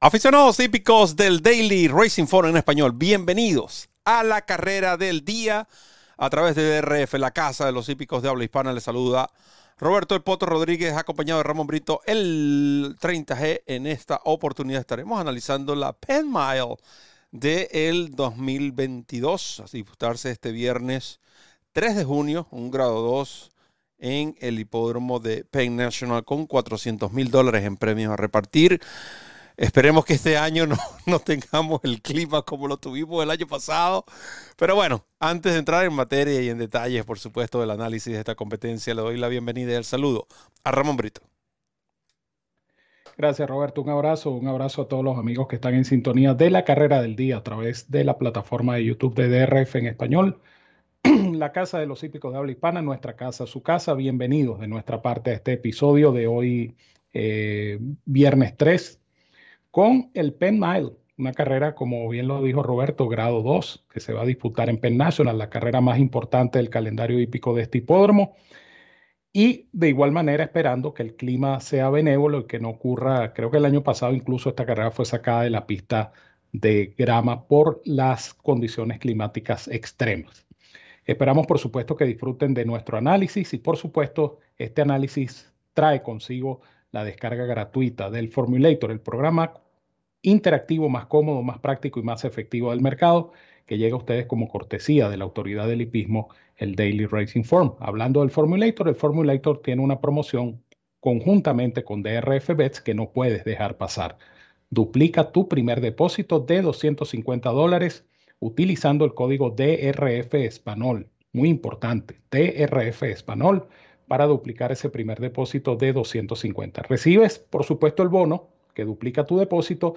Aficionados hípicos del Daily Racing Forum en español, bienvenidos a la carrera del día a través de DRF, la casa de los hípicos de habla hispana. Les saluda Roberto El Poto Rodríguez, acompañado de Ramón Brito, el 30G. En esta oportunidad estaremos analizando la Penn Mile del 2022, a disputarse este viernes 3 de junio, un grado 2 en el hipódromo de Penn National con 400 mil dólares en premios a repartir. Esperemos que este año no, tengamos el clima como lo tuvimos el año pasado. Pero bueno, antes de entrar en materia y en detalles, por supuesto, del análisis de esta competencia, le doy la bienvenida y el saludo a Ramón Brito. Gracias, Roberto. Un abrazo, un abrazo a todos los amigos que están en sintonía de la carrera del día a través de la plataforma de YouTube de DRF en español. La casa de los hípicos de habla hispana, nuestra casa, su casa. Bienvenidos de nuestra parte a este episodio de hoy, eh, viernes 3 con el Penn Mile, una carrera, como bien lo dijo Roberto, grado 2, que se va a disputar en Penn National, la carrera más importante del calendario hípico de este hipódromo. Y de igual manera esperando que el clima sea benévolo y que no ocurra, creo que el año pasado incluso esta carrera fue sacada de la pista de grama por las condiciones climáticas extremas. Esperamos, por supuesto, que disfruten de nuestro análisis y, por supuesto, este análisis trae consigo la descarga gratuita del Formulator, el programa interactivo más cómodo, más práctico y más efectivo del mercado, que llega a ustedes como cortesía de la autoridad del hipismo, el Daily Racing Form. Hablando del Formulator, el Formulator tiene una promoción conjuntamente con DRF Bets que no puedes dejar pasar. Duplica tu primer depósito de 250 dólares utilizando el código DRF Español. Muy importante, DRF Español para duplicar ese primer depósito de 250. Recibes, por supuesto, el bono que duplica tu depósito,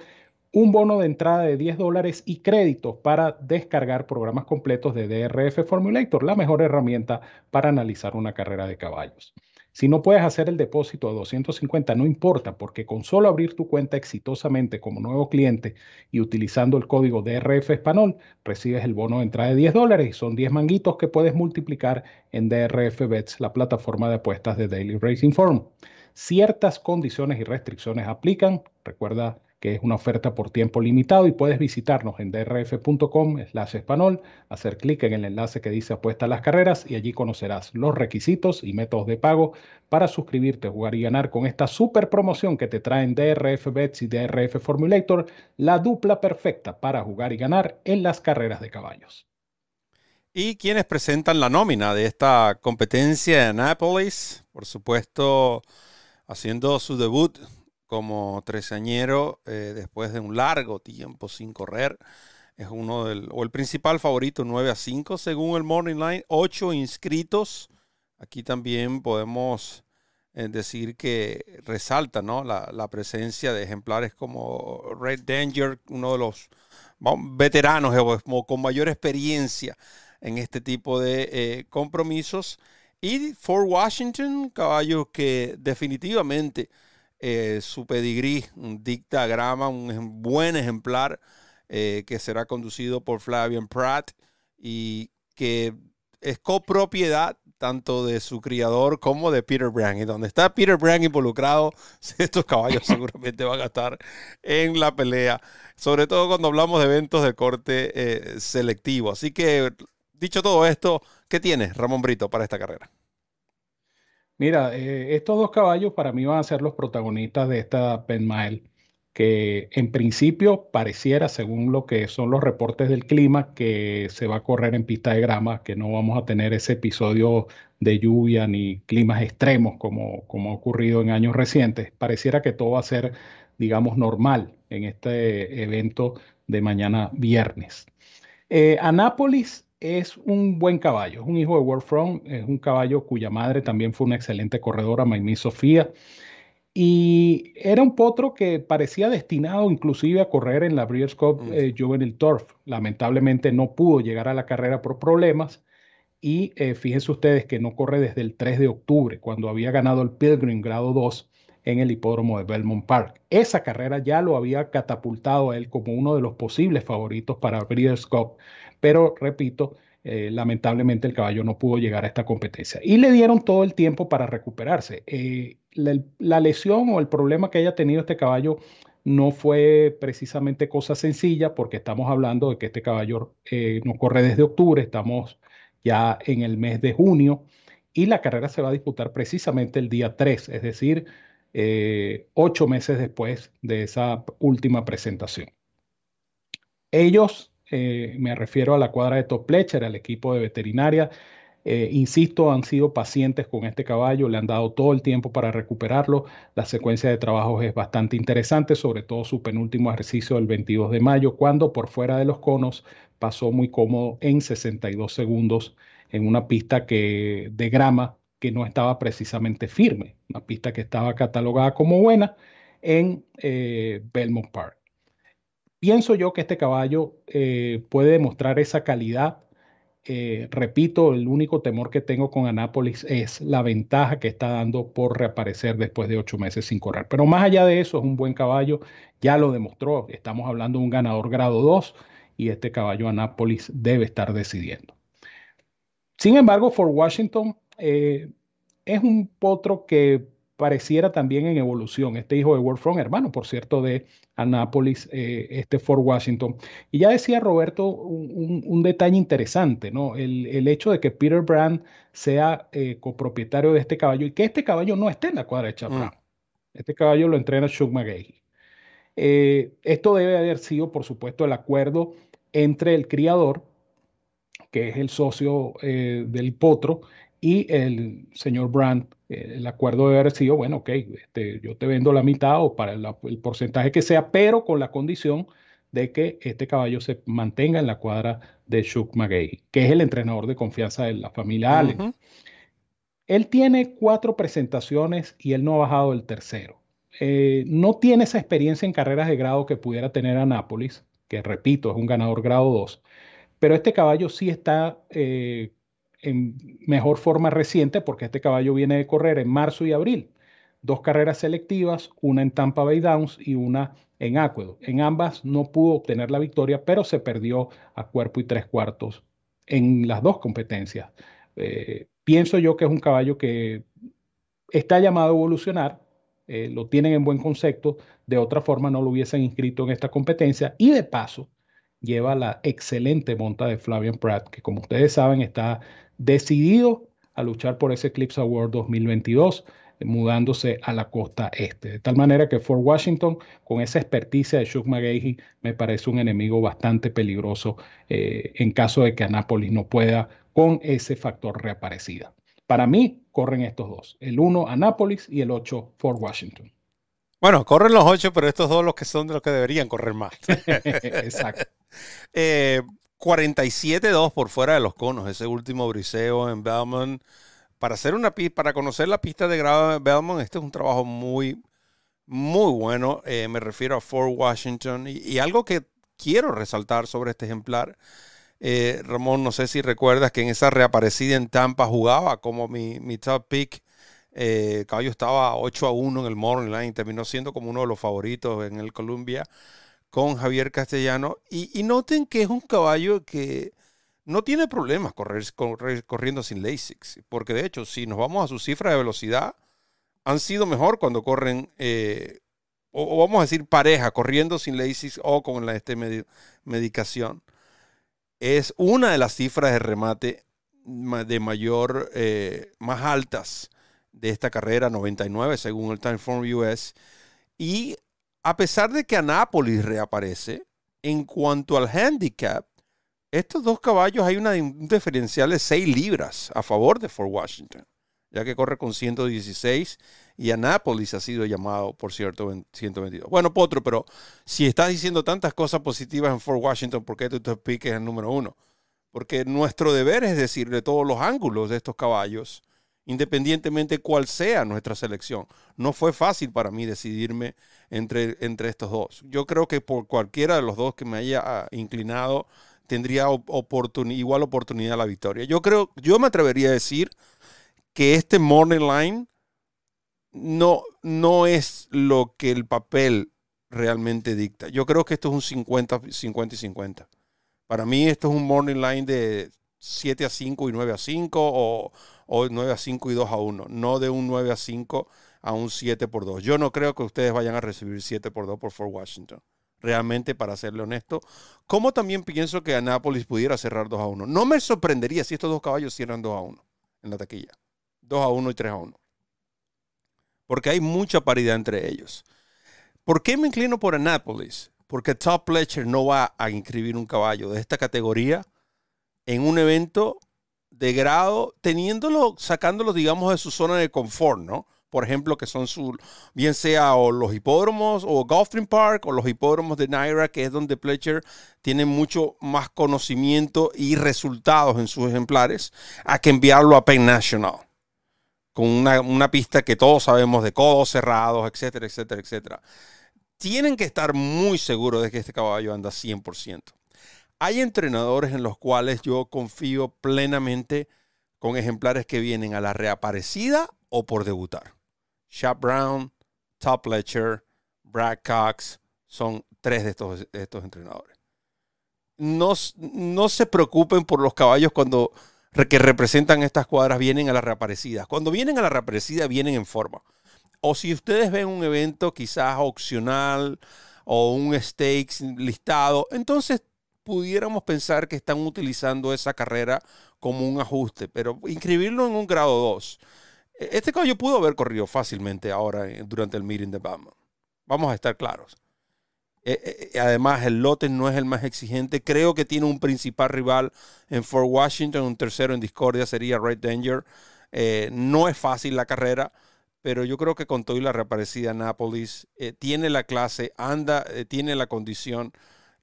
un bono de entrada de 10 dólares y créditos para descargar programas completos de DRF Formulator, la mejor herramienta para analizar una carrera de caballos. Si no puedes hacer el depósito de 250, no importa, porque con solo abrir tu cuenta exitosamente como nuevo cliente y utilizando el código DRF Español, recibes el bono de entrada de 10 dólares y son 10 manguitos que puedes multiplicar en DRF Bets, la plataforma de apuestas de Daily Racing Form. Ciertas condiciones y restricciones aplican. Recuerda que es una oferta por tiempo limitado y puedes visitarnos en drf.com hacer clic en el enlace que dice apuesta a las carreras y allí conocerás los requisitos y métodos de pago para suscribirte, jugar y ganar con esta super promoción que te traen DRF Bets y DRF Formulator, la dupla perfecta para jugar y ganar en las carreras de caballos. Y quienes presentan la nómina de esta competencia en Nápoles, por supuesto, haciendo su debut como treceañero eh, después de un largo tiempo sin correr. Es uno del, o el principal favorito, 9 a 5 según el Morning Line, 8 inscritos. Aquí también podemos eh, decir que resalta ¿no? la, presencia de ejemplares como Red Danger, uno de los veteranos con mayor experiencia en este tipo de eh, compromisos. Y For Washington, caballo que definitivamente eh, su pedigrí dicta grama, un buen ejemplar eh, que será conducido por Flavian Pratt y que es copropiedad tanto de su criador como de Peter Brand. Y donde está Peter Brand involucrado, estos caballos seguramente van a estar en la pelea, sobre todo cuando hablamos de eventos de corte eh, selectivo. Así que, dicho todo esto, ¿Qué tiene Ramón Brito para esta carrera? Mira, eh, estos dos caballos para mí van a ser los protagonistas de esta Penn Mile, que en principio pareciera, según lo que son los reportes del clima, que se va a correr en pista de grama, que no vamos a tener ese episodio de lluvia ni climas extremos como, como ha ocurrido en años recientes. Pareciera que todo va a ser, digamos, normal en este evento de mañana viernes. Eh, Anápolis es un buen caballo, es un hijo de Warfront, es un caballo cuya madre también fue una excelente corredora, Maimí Sofía, y era un potro que parecía destinado inclusive a correr en la Breeders' Cup mm. eh, Juvenile Turf. Lamentablemente no pudo llegar a la carrera por problemas y eh, fíjense ustedes que no corre desde el 3 de octubre, cuando había ganado el Pilgrim grado 2 en el hipódromo de Belmont Park. Esa carrera ya lo había catapultado a él como uno de los posibles favoritos para Breeders' Cup pero repito, eh, lamentablemente el caballo no pudo llegar a esta competencia. Y le dieron todo el tiempo para recuperarse. Eh, la, lesión o el problema que haya tenido este caballo no fue precisamente cosa sencilla porque estamos hablando de que este caballo eh, no corre desde octubre, estamos ya en el mes de junio y la carrera se va a disputar precisamente el día 3, es decir, eh, ocho meses después de esa última presentación. Ellos, eh, me refiero a la cuadra de Top Pletcher, al equipo de veterinaria, eh, insisto, han sido pacientes con este caballo, le han dado todo el tiempo para recuperarlo. La secuencia de trabajos es bastante interesante, sobre todo su penúltimo ejercicio del 22 de mayo, cuando por fuera de los conos pasó muy cómodo en 62 segundos en una pista que, de grama que no estaba precisamente firme, una pista que estaba catalogada como buena en eh, Belmont Park. Pienso yo que este caballo eh, puede demostrar esa calidad eh, repito, el único temor que tengo con Anápolis es la ventaja que está dando por reaparecer después de ocho meses sin correr. Pero más allá de eso, es un buen caballo, ya lo demostró. Estamos hablando de un ganador grado 2 y este caballo Anápolis debe estar decidiendo. Sin embargo, for Washington eh, es un potro que pareciera también en evolución. Este hijo de Wolfram, hermano, por cierto, de Annapolis, eh, este Fort Washington. Y ya decía Roberto un, detalle interesante, ¿no? El, hecho de que Peter Brand sea eh, copropietario de este caballo y que este caballo no esté en la cuadra de Chaparro. Mm. Este caballo lo entrena Chuck McGahey. Eh, esto debe haber sido, por supuesto, el acuerdo entre el criador, que es el socio del potro, y el señor Brandt, eh, el acuerdo debe haber sido, bueno, ok, este, yo te vendo la mitad o para el porcentaje que sea, pero con la condición de que este caballo se mantenga en la cuadra de Chuck McGay, que es el entrenador de confianza de la familia Allen. Él tiene cuatro presentaciones y él no ha bajado el tercero. Eh, no tiene esa experiencia en carreras de grado que pudiera tener Anápolis, que repito, es un ganador grado 2, pero este caballo sí está eh, en mejor forma reciente porque este caballo viene de correr en marzo y abril. Dos carreras selectivas, una en Tampa Bay Downs y una en Aqueduct. En ambas no pudo obtener la victoria, pero se perdió a cuerpo y tres cuartos en las dos competencias. Eh, pienso yo que es un caballo que está llamado a evolucionar, eh, lo tienen en buen concepto, de otra forma no lo hubiesen inscrito en esta competencia y de paso lleva la excelente monta de Flavian Pratt, que como ustedes saben está decidido a luchar por ese Eclipse Award 2022 mudándose a la costa este. De tal manera que Fort Washington, con esa experticia de Chuck McGahey, me parece un enemigo bastante peligroso eh, en caso de que Anápolis no pueda con ese factor reaparecida. Para mí, corren estos dos, el 1 Anápolis y el 8 Fort Washington. Bueno, corren los 8, pero estos dos los que son de los que deberían correr más. Exacto. Eh, 47-2 por fuera de los conos, ese último briseo en Belmont. Para hacer una para conocer la pista de grado de Belmont, este es un trabajo muy, muy bueno. Eh, me refiero a Fort Washington. Y, algo que quiero resaltar sobre este ejemplar, eh, Ramón, no sé si recuerdas que en esa reaparecida en Tampa jugaba como mi, mi top pick. Eh, caballo estaba 8 a 1 en el Morning Line, terminó siendo como uno de los favoritos en el Columbia con Javier Castellano. Y, noten que es un caballo que no tiene problemas corriendo sin LASIX. Porque de hecho, si nos vamos a su cifra de velocidad, han sido mejor cuando corren, eh, o, vamos a decir pareja, corriendo sin LASIX o con la este medicación. Es una de las cifras de remate de mayor, eh, más altas de esta carrera, 99 según el Timeform US. Y a pesar de que Anápolis reaparece, en cuanto al handicap, estos dos caballos hay una, un diferencial de 6 libras a favor de Fort Washington, ya que corre con 116 y Anápolis ha sido llamado, por cierto, en 122. Bueno, Potro, pero si estás diciendo tantas cosas positivas en Fort Washington, ¿por qué tú te piques el número uno? Porque nuestro deber es decir de todos los ángulos de estos caballos independientemente cuál sea nuestra selección. No fue fácil para mí decidirme entre, entre estos dos. Yo creo que por cualquiera de los dos que me haya ah, inclinado tendría igual oportunidad a la victoria. Yo creo, yo me atrevería a decir que este Morning Line no, no es lo que el papel realmente dicta. Yo creo que esto es un 50, 50 y 50. Para mí esto es un Morning Line de 7 a 5 y 9 a 5 o, o 9 a 5 y 2 a 1, no de un 9 a 5 a un 7 por 2. Yo no creo que ustedes vayan a recibir 7 por 2 por Fort Washington. Realmente, para serle honesto. Como también pienso que Anápolis pudiera cerrar 2 a 1. No me sorprendería si estos dos caballos cierran 2 a 1 en la taquilla. 2 a 1 y 3 a 1. Porque hay mucha paridad entre ellos. ¿Por qué me inclino por Anápolis? Porque Top Pletcher no va a inscribir un caballo de esta categoría en un evento de grado, teniéndolo, sacándolo, digamos, de su zona de confort, ¿no? Por ejemplo, que son su, bien sea o los hipódromos o Gulfstream Park o los hipódromos de Naira, que es donde Pletcher tiene mucho más conocimiento y resultados en sus ejemplares, a que enviarlo a Penn National, con una, una pista que todos sabemos de codos cerrados, etcétera, etcétera, etcétera. Tienen que estar muy seguros de que este caballo anda 100% hay entrenadores en los cuales yo confío plenamente con ejemplares que vienen a la reaparecida o por debutar. Shap Brown, Top Letcher, Brad Cox son tres de estos, estos entrenadores. No, no, se preocupen por los caballos cuando que representan estas cuadras vienen a la reaparecida. Cuando vienen a la reaparecida vienen en forma. O si ustedes ven un evento quizás opcional o un stakes listado, entonces pudiéramos pensar que están utilizando esa carrera como un ajuste, pero inscribirlo en un grado 2. E, este caballo pudo haber corrido fácilmente ahora durante el meeting de Batman. Vamos a estar claros. E, e, además, el lote no es el más exigente. Creo que tiene un principal rival en Fort Washington, un tercero en Discordia sería Red Danger. Eh, no es fácil la carrera, pero yo creo que con todo y la reaparecida Nápoles eh, tiene la clase, anda, eh, tiene la condición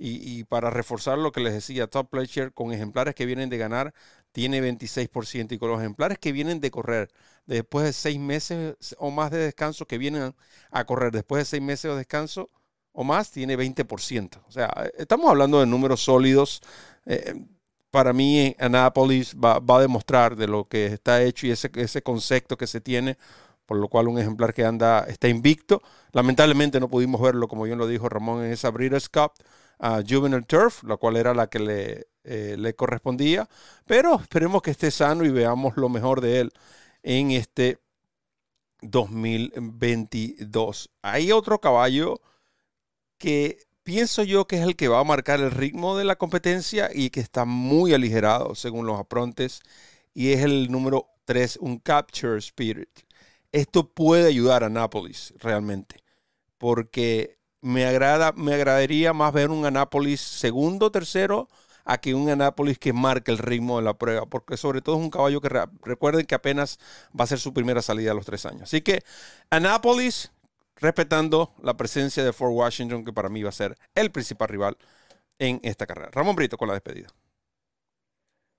y, para reforzar lo que les decía, Top Pleasure con ejemplares que vienen de ganar tiene 26% y con los ejemplares que vienen de correr después de seis meses o más de descanso que vienen a correr después de seis meses de descanso o más tiene 20%. O sea, estamos hablando de números sólidos. Eh, para mí, Annapolis va, va, a demostrar de lo que está hecho y ese, ese concepto que se tiene por lo cual un ejemplar que anda está invicto. Lamentablemente no pudimos verlo, como bien lo dijo Ramón, en esa Breeders' Cup, a Juvenile Turf, la cual era la que le, eh, le correspondía. Pero esperemos que esté sano y veamos lo mejor de él en este 2022. Hay otro caballo que pienso yo que es el que va a marcar el ritmo de la competencia y que está muy aligerado según los aprontes y es el número 3, un Capture Spirit. Esto puede ayudar a Nápoles realmente porque me, agrada, me agradaría más ver un Anápolis segundo, tercero, a que un Anápolis que marque el ritmo de la prueba, porque sobre todo es un caballo que recuerden que apenas va a ser su primera salida a los tres años. Así que Anápolis, respetando la presencia de Fort Washington, que para mí va a ser el principal rival en esta carrera. Ramón Brito con la despedida.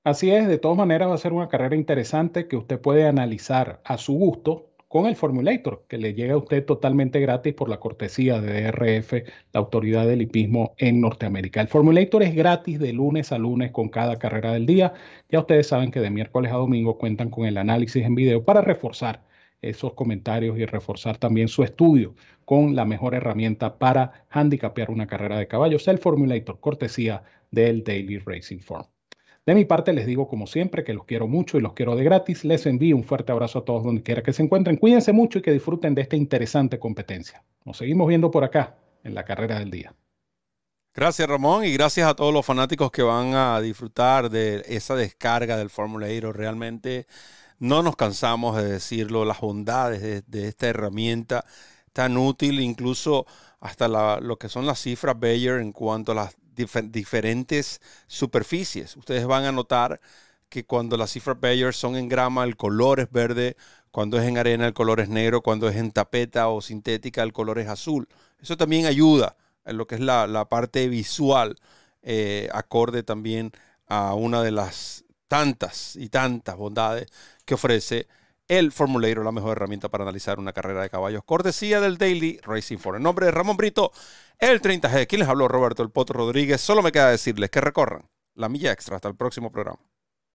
Así es, de todas maneras va a ser una carrera interesante que usted puede analizar a su gusto con el Formulator, que le llega a usted totalmente gratis por la cortesía de DRF, la autoridad del hipismo en Norteamérica. El Formulator es gratis de lunes a lunes con cada carrera del día. Ya ustedes saben que de miércoles a domingo cuentan con el análisis en video para reforzar esos comentarios y reforzar también su estudio con la mejor herramienta para handicapear una carrera de caballos, el Formulator, cortesía del Daily Racing Form. De mi parte les digo como siempre que los quiero mucho y los quiero de gratis. Les envío un fuerte abrazo a todos donde quiera que se encuentren. Cuídense mucho y que disfruten de esta interesante competencia. Nos seguimos viendo por acá en la carrera del día. Gracias Ramón y gracias a todos los fanáticos que van a disfrutar de esa descarga del Fórmula Realmente no nos cansamos de decirlo, las bondades de, esta herramienta tan útil, incluso hasta lo que son las cifras Bayer en cuanto a las diferentes superficies. Ustedes van a notar que cuando las cifras Bayer son en grama, el color es verde, cuando es en arena, el color es negro, cuando es en tapeta o sintética, el color es azul. Eso también ayuda en lo que es la, parte visual, eh, acorde también a una de las tantas y tantas bondades que ofrece el Formulator, la mejor herramienta para analizar una carrera de caballos. Cortesía del Daily Racing Form. En nombre de Ramón Brito, el 30G. ¿Quién les habló? Roberto El Potro Rodríguez. Solo me queda decirles que recorran la milla extra. Hasta el próximo programa.